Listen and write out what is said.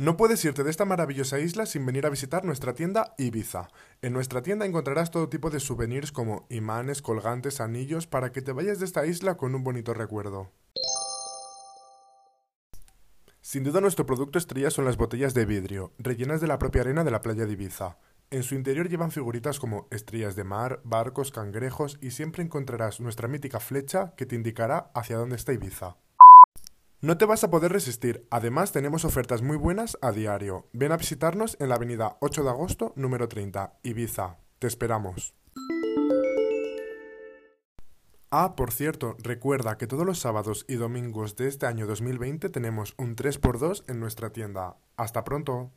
No puedes irte de esta maravillosa isla sin venir a visitar nuestra tienda Ibiza. En nuestra tienda encontrarás todo tipo de souvenirs como imanes, colgantes, anillos, para que te vayas de esta isla con un bonito recuerdo. Sin duda nuestro producto estrella son las botellas de vidrio, rellenas de la propia arena de la playa de Ibiza. En su interior llevan figuritas como estrellas de mar, barcos, cangrejos y siempre encontrarás nuestra mítica flecha que te indicará hacia dónde está Ibiza. No te vas a poder resistir, además tenemos ofertas muy buenas a diario. Ven a visitarnos en la avenida 8 de agosto, número 30, Ibiza. Te esperamos. Ah, por cierto, recuerda que todos los sábados y domingos de este año 2020 tenemos un 3x2 en nuestra tienda. Hasta pronto.